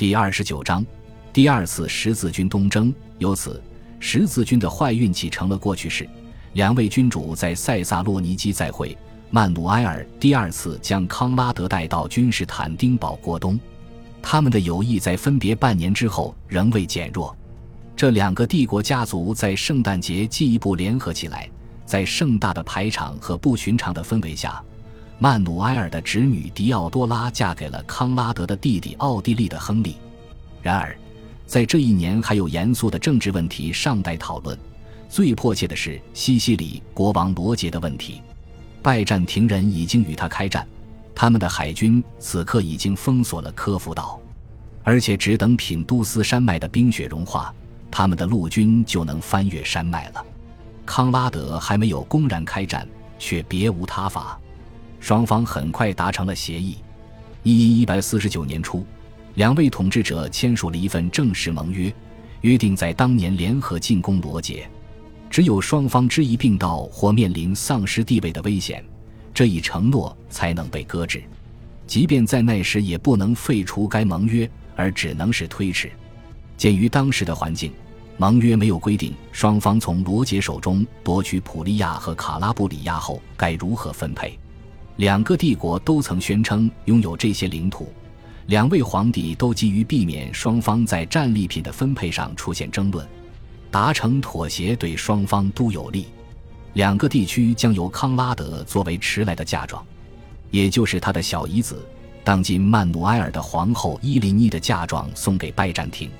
第二十九章，第二次十字军东征。由此，十字军的坏运气成了过去式。两位君主在塞萨洛尼基再会，曼努埃尔第二次将康拉德带到君士坦丁堡过冬。他们的友谊在分别半年之后仍未减弱。这两个帝国家族在圣诞节进一步联合起来，在盛大的排场和不寻常的氛围下，曼努埃尔的侄女迪奥多拉嫁给了康拉德的弟弟奥地利的亨利。然而，在这一年还有严肃的政治问题尚待讨论。最迫切的是西西里国王罗杰的问题，拜占庭人已经与他开战，他们的海军此刻已经封锁了科孚岛，而且只等品都斯山脉的冰雪融化，他们的陆军就能翻越山脉了。康拉德还没有公然开战，却别无他法，双方很快达成了协议。一一一百四十九年初，两位统治者签署了一份正式盟约，约定在当年联合进攻罗杰。只有双方知一并道或面临丧失地位的危险，这一承诺才能被搁置。即便在那时，也不能废除该盟约，而只能是推迟。鉴于当时的环境，盟约没有规定双方从罗杰手中夺取普利亚和卡拉布里亚后该如何分配。两个帝国都曾宣称拥有这些领土，两位皇帝都急于避免双方在战利品的分配上出现争论。达成妥协对双方都有利，两个地区将由康拉德作为迟来的嫁妆，也就是他的小姨子，当今曼努埃尔的皇后伊琳妮的嫁妆送给拜占庭。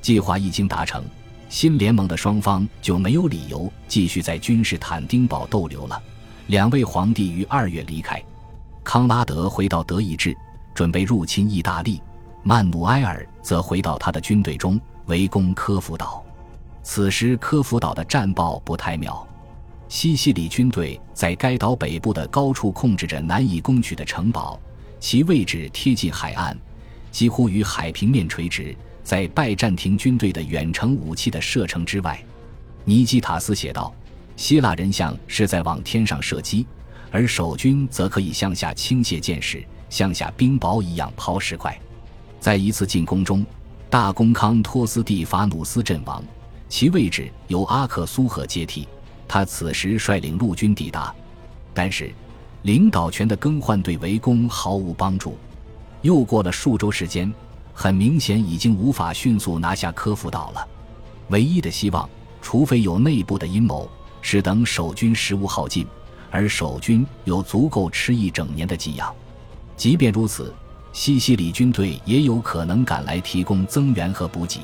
计划一经达成，新联盟的双方就没有理由继续在君士坦丁堡逗留了。两位皇帝于二月离开，康拉德回到德意志，准备入侵意大利；曼努埃尔则回到他的军队中，围攻科孚岛。此时，科孚岛的战报不太妙。西西里军队在该岛北部的高处控制着难以攻取的城堡，其位置贴近海岸，几乎与海平面垂直，在拜占庭军队的远程武器的射程之外。尼基塔斯写道：“希腊人像是在往天上射击，而守军则可以向下倾泻箭矢，像下冰雹一样抛石块。”在一次进攻中，大公康托斯蒂法努斯阵亡。其位置由阿克苏赫接替，他此时率领陆军抵达，但是领导权的更换对围攻毫无帮助。又过了数周时间，很明显已经无法迅速拿下科孚岛了。唯一的希望，除非有内部的阴谋，是等守军食物耗尽，而守军有足够吃一整年的给养。即便如此，西西里军队也有可能赶来提供增援和补给。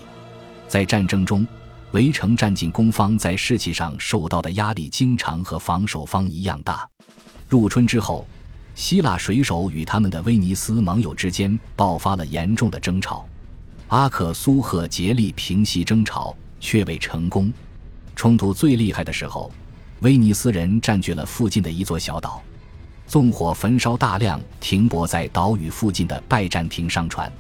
在战争中。围城战进攻方在士气上受到的压力，经常和防守方一样大。入春之后，希腊水手与他们的威尼斯盟友之间爆发了严重的争吵。阿克苏赫竭力平息争吵，却未成功。冲突最厉害的时候，威尼斯人占据了附近的一座小岛，纵火焚烧大量停泊在岛屿附近的拜占庭商船。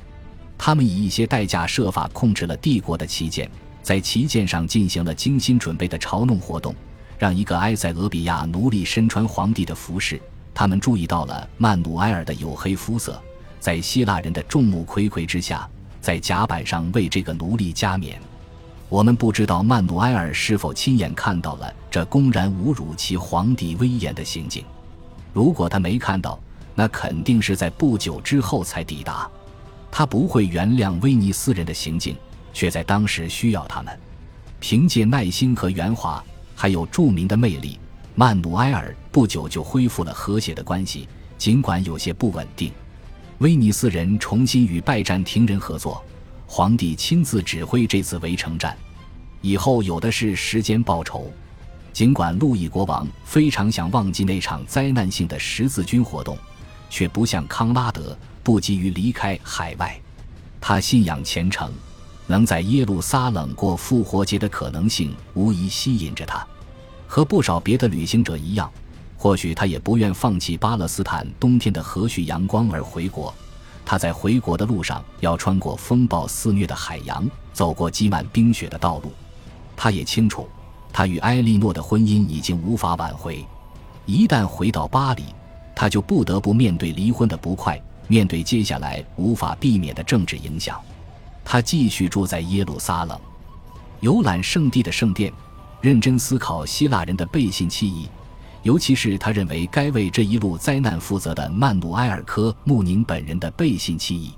他们以一些代价设法控制了帝国的旗舰。在旗舰上进行了精心准备的嘲弄活动，让一个埃塞俄比亚奴隶身穿皇帝的服饰。他们注意到了曼努埃尔的黝黑肤色，在希腊人的众目睽睽之下，在甲板上为这个奴隶加冕。我们不知道曼努埃尔是否亲眼看到了这公然侮辱其皇帝威严的行径。如果他没看到，那肯定是在不久之后才抵达。他不会原谅威尼斯人的行径。却在当时需要他们。凭借耐心和圆滑，还有著名的魅力，曼努埃尔不久就恢复了和谐的关系，尽管有些不稳定。威尼斯人重新与拜占庭人合作，皇帝亲自指挥这次围城战。以后有的是时间报仇。尽管路易国王非常想忘记那场灾难性的十字军活动，却不像康拉德不急于离开海外。他信仰虔诚。能在耶路撒冷过复活节的可能性无疑吸引着他，和不少别的旅行者一样，或许他也不愿放弃巴勒斯坦冬天的和煦阳光而回国。他在回国的路上要穿过风暴肆虐的海洋，走过积满冰雪的道路。他也清楚，他与埃莉诺的婚姻已经无法挽回。一旦回到巴黎，他就不得不面对离婚的不快，面对接下来无法避免的政治影响。他继续住在耶路撒冷，游览圣地的圣殿，认真思考希腊人的背信弃义，尤其是他认为该为这一路灾难负责的曼努埃尔科穆宁本人的背信弃义。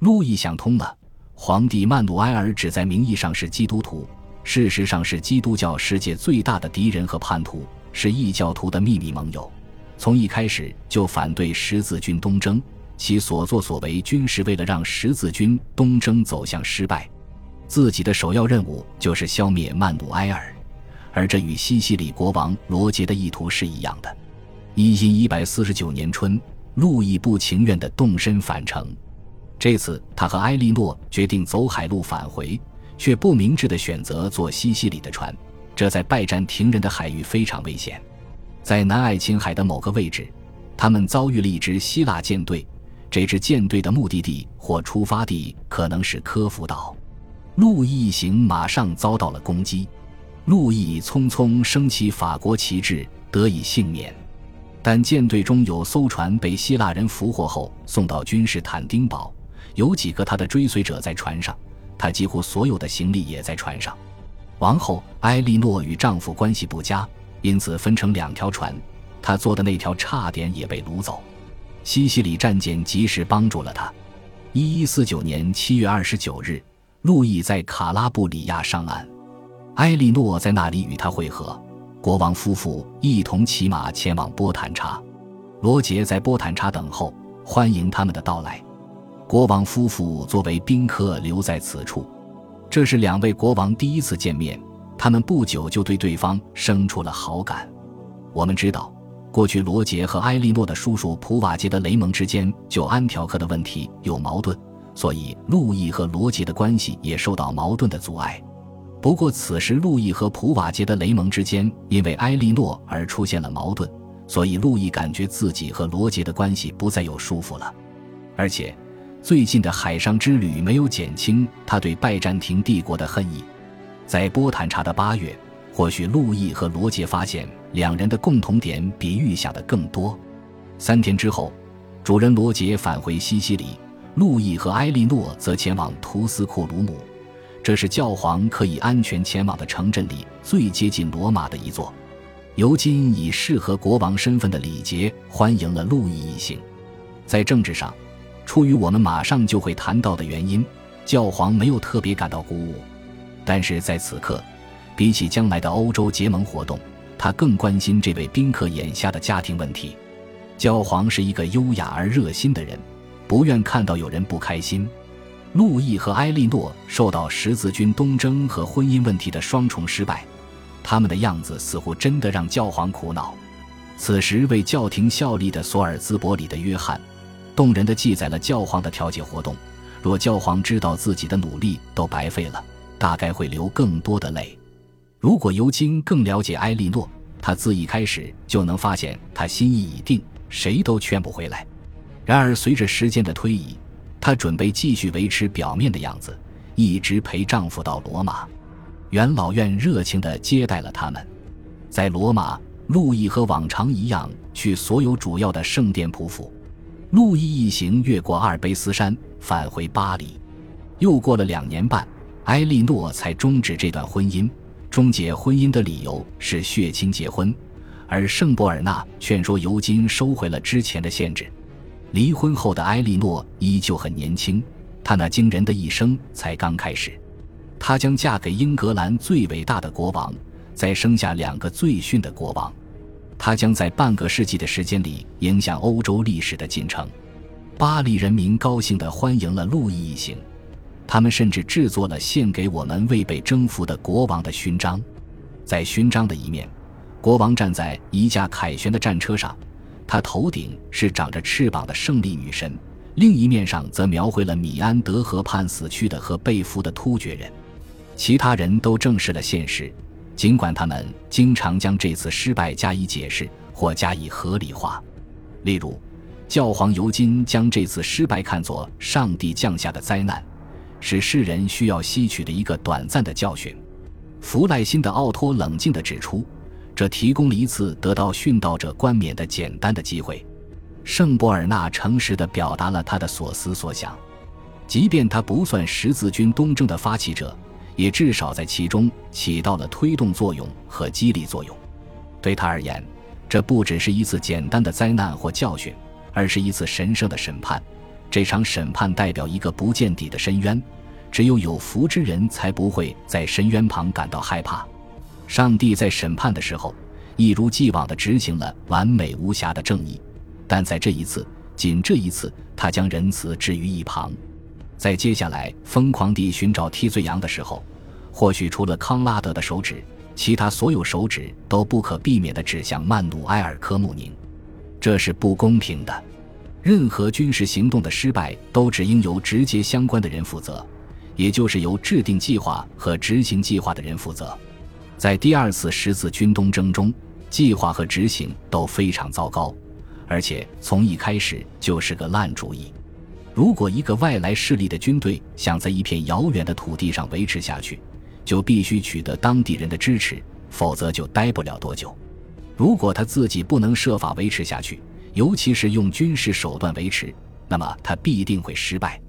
路易想通了，皇帝曼努埃尔只在名义上是基督徒，事实上是基督教世界最大的敌人和叛徒，是异教徒的秘密盟友。从一开始就反对十字军东征，其所作所为均是为了让十字军东征走向失败。自己的首要任务就是消灭曼努埃尔，而这与西西里国王罗杰的意图是一样的。一因一百四十九年春，路易不情愿地动身返程。这次他和埃莉诺决定走海路返回，却不明智地选择坐西西里的船，这在拜占庭人的海域非常危险。在南爱琴海的某个位置，他们遭遇了一支希腊舰队。这支舰队的目的地或出发地可能是科孚岛。路易一行马上遭到了攻击，路易匆匆升起法国旗帜，得以幸免。但舰队中有艘船被希腊人俘获后送到君士坦丁堡，有几个他的追随者在船上，他几乎所有的行李也在船上。王后埃莉诺与丈夫关系不佳。因此分成两条船，她坐的那条差点也被掳走。西西里战舰及时帮助了他。一一四九年七月二十九日，路易在卡拉布里亚上岸，埃莉诺在那里与他会合。国王夫妇一同骑马前往波坦查，罗杰在波坦查等候，欢迎他们的到来。国王夫妇作为宾客留在此处，这是两位国王第一次见面。他们不久就对对方生出了好感。我们知道，过去罗杰和埃莉诺的叔叔普瓦捷的雷蒙之间就安条克的问题有矛盾，所以路易和罗杰的关系也受到矛盾的阻碍。不过，此时路易和普瓦捷的雷蒙之间因为埃莉诺而出现了矛盾，所以路易感觉自己和罗杰的关系不再有束缚了。而且，最近的海上之旅没有减轻他对拜占庭帝国的恨意。在波坦查的八月，或许路易和罗杰发现两人的共同点比预想的更多。三天之后，主人罗杰返回西西里，路易和埃莉诺则前往图斯库鲁姆，这是教皇可以安全前往的城镇里最接近罗马的一座。尤金以适合国王身份的礼节欢迎了路易一行。在政治上，出于我们马上就会谈到的原因，教皇没有特别感到鼓舞。但是在此刻，比起将来的欧洲结盟活动，他更关心这位宾客眼下的家庭问题。教皇是一个优雅而热心的人，不愿看到有人不开心。路易和埃莉诺受到十字军东征和婚姻问题的双重失败，他们的样子似乎真的让教皇苦恼。此时，为教廷效力的索尔兹伯里的约翰，动人的记载了教皇的调解活动。若教皇知道自己的努力都白费了。大概会流更多的泪。如果尤金更了解埃莉诺，他自一开始就能发现他心意已定，谁都劝不回来。然而，随着时间的推移，她准备继续维持表面的样子，一直陪丈夫到罗马。元老院热情地接待了他们。在罗马，路易和往常一样去所有主要的圣殿匍匐。路易一行越过阿尔卑斯山，返回巴黎。又过了两年半。埃莉诺才终止这段婚姻，终结婚姻的理由是血亲结婚，而圣博尔纳劝说尤金收回了之前的限制。离婚后的埃莉诺依旧很年轻，她那惊人的一生才刚开始。她将嫁给英格兰最伟大的国王，再生下两个最逊的国王。她将在半个世纪的时间里影响欧洲历史的进程。巴黎人民高兴地欢迎了路易一行。他们甚至制作了献给我们未被征服的国王的勋章，在勋章的一面，国王站在一架凯旋的战车上，他头顶是长着翅膀的胜利女神；另一面上则描绘了米安德河畔死去的和被俘的突厥人。其他人都正视了现实，尽管他们经常将这次失败加以解释或加以合理化。例如，教皇尤金将这次失败看作上帝降下的灾难。是世人需要吸取的一个短暂的教训。弗赖辛的奥托冷静地指出，这提供了一次得到殉道者冠冕的简单的机会。圣博尔纳诚实地表达了他的所思所想。即便他不算十字军东征的发起者，也至少在其中起到了推动作用和激励作用。对他而言，这不只是一次简单的灾难或教训，而是一次神圣的审判。这场审判代表一个不见底的深渊，只有有福之人才不会在深渊旁感到害怕。上帝在审判的时候，一如既往地执行了完美无瑕的正义，但在这一次，仅这一次，他将仁慈置于一旁。在接下来疯狂地寻找替罪羊的时候，或许除了康拉德的手指。其他所有手指都不可避免地指向曼努埃尔·科穆宁，这是不公平的。任何军事行动的失败都只应由直接相关的人负责，也就是由制定计划和执行计划的人负责。在第二次十字军东征中，计划和执行都非常糟糕，而且从一开始就是个烂主意。如果一个外来势力的军队想在一片遥远的土地上维持下去，就必须取得当地人的支持，否则就待不了多久。如果他自己不能设法维持下去，尤其是用军事手段维持，那么他必定会失败。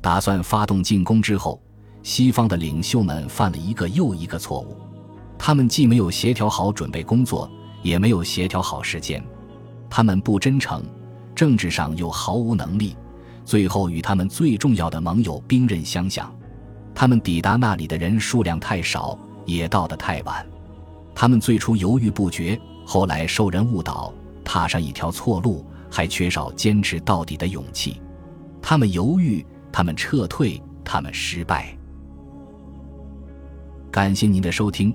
打算发动进攻之后，西方的领袖们犯了一个又一个错误。他们既没有协调好准备工作，也没有协调好时间。他们不真诚，政治上又毫无能力，最后与他们最重要的盟友兵刃相向。他们抵达那里的人数量太少，也到得太晚。他们最初犹豫不决，后来受人误导，踏上一条错路，还缺少坚持到底的勇气。他们犹豫，他们撤退，他们失败。感谢您的收听，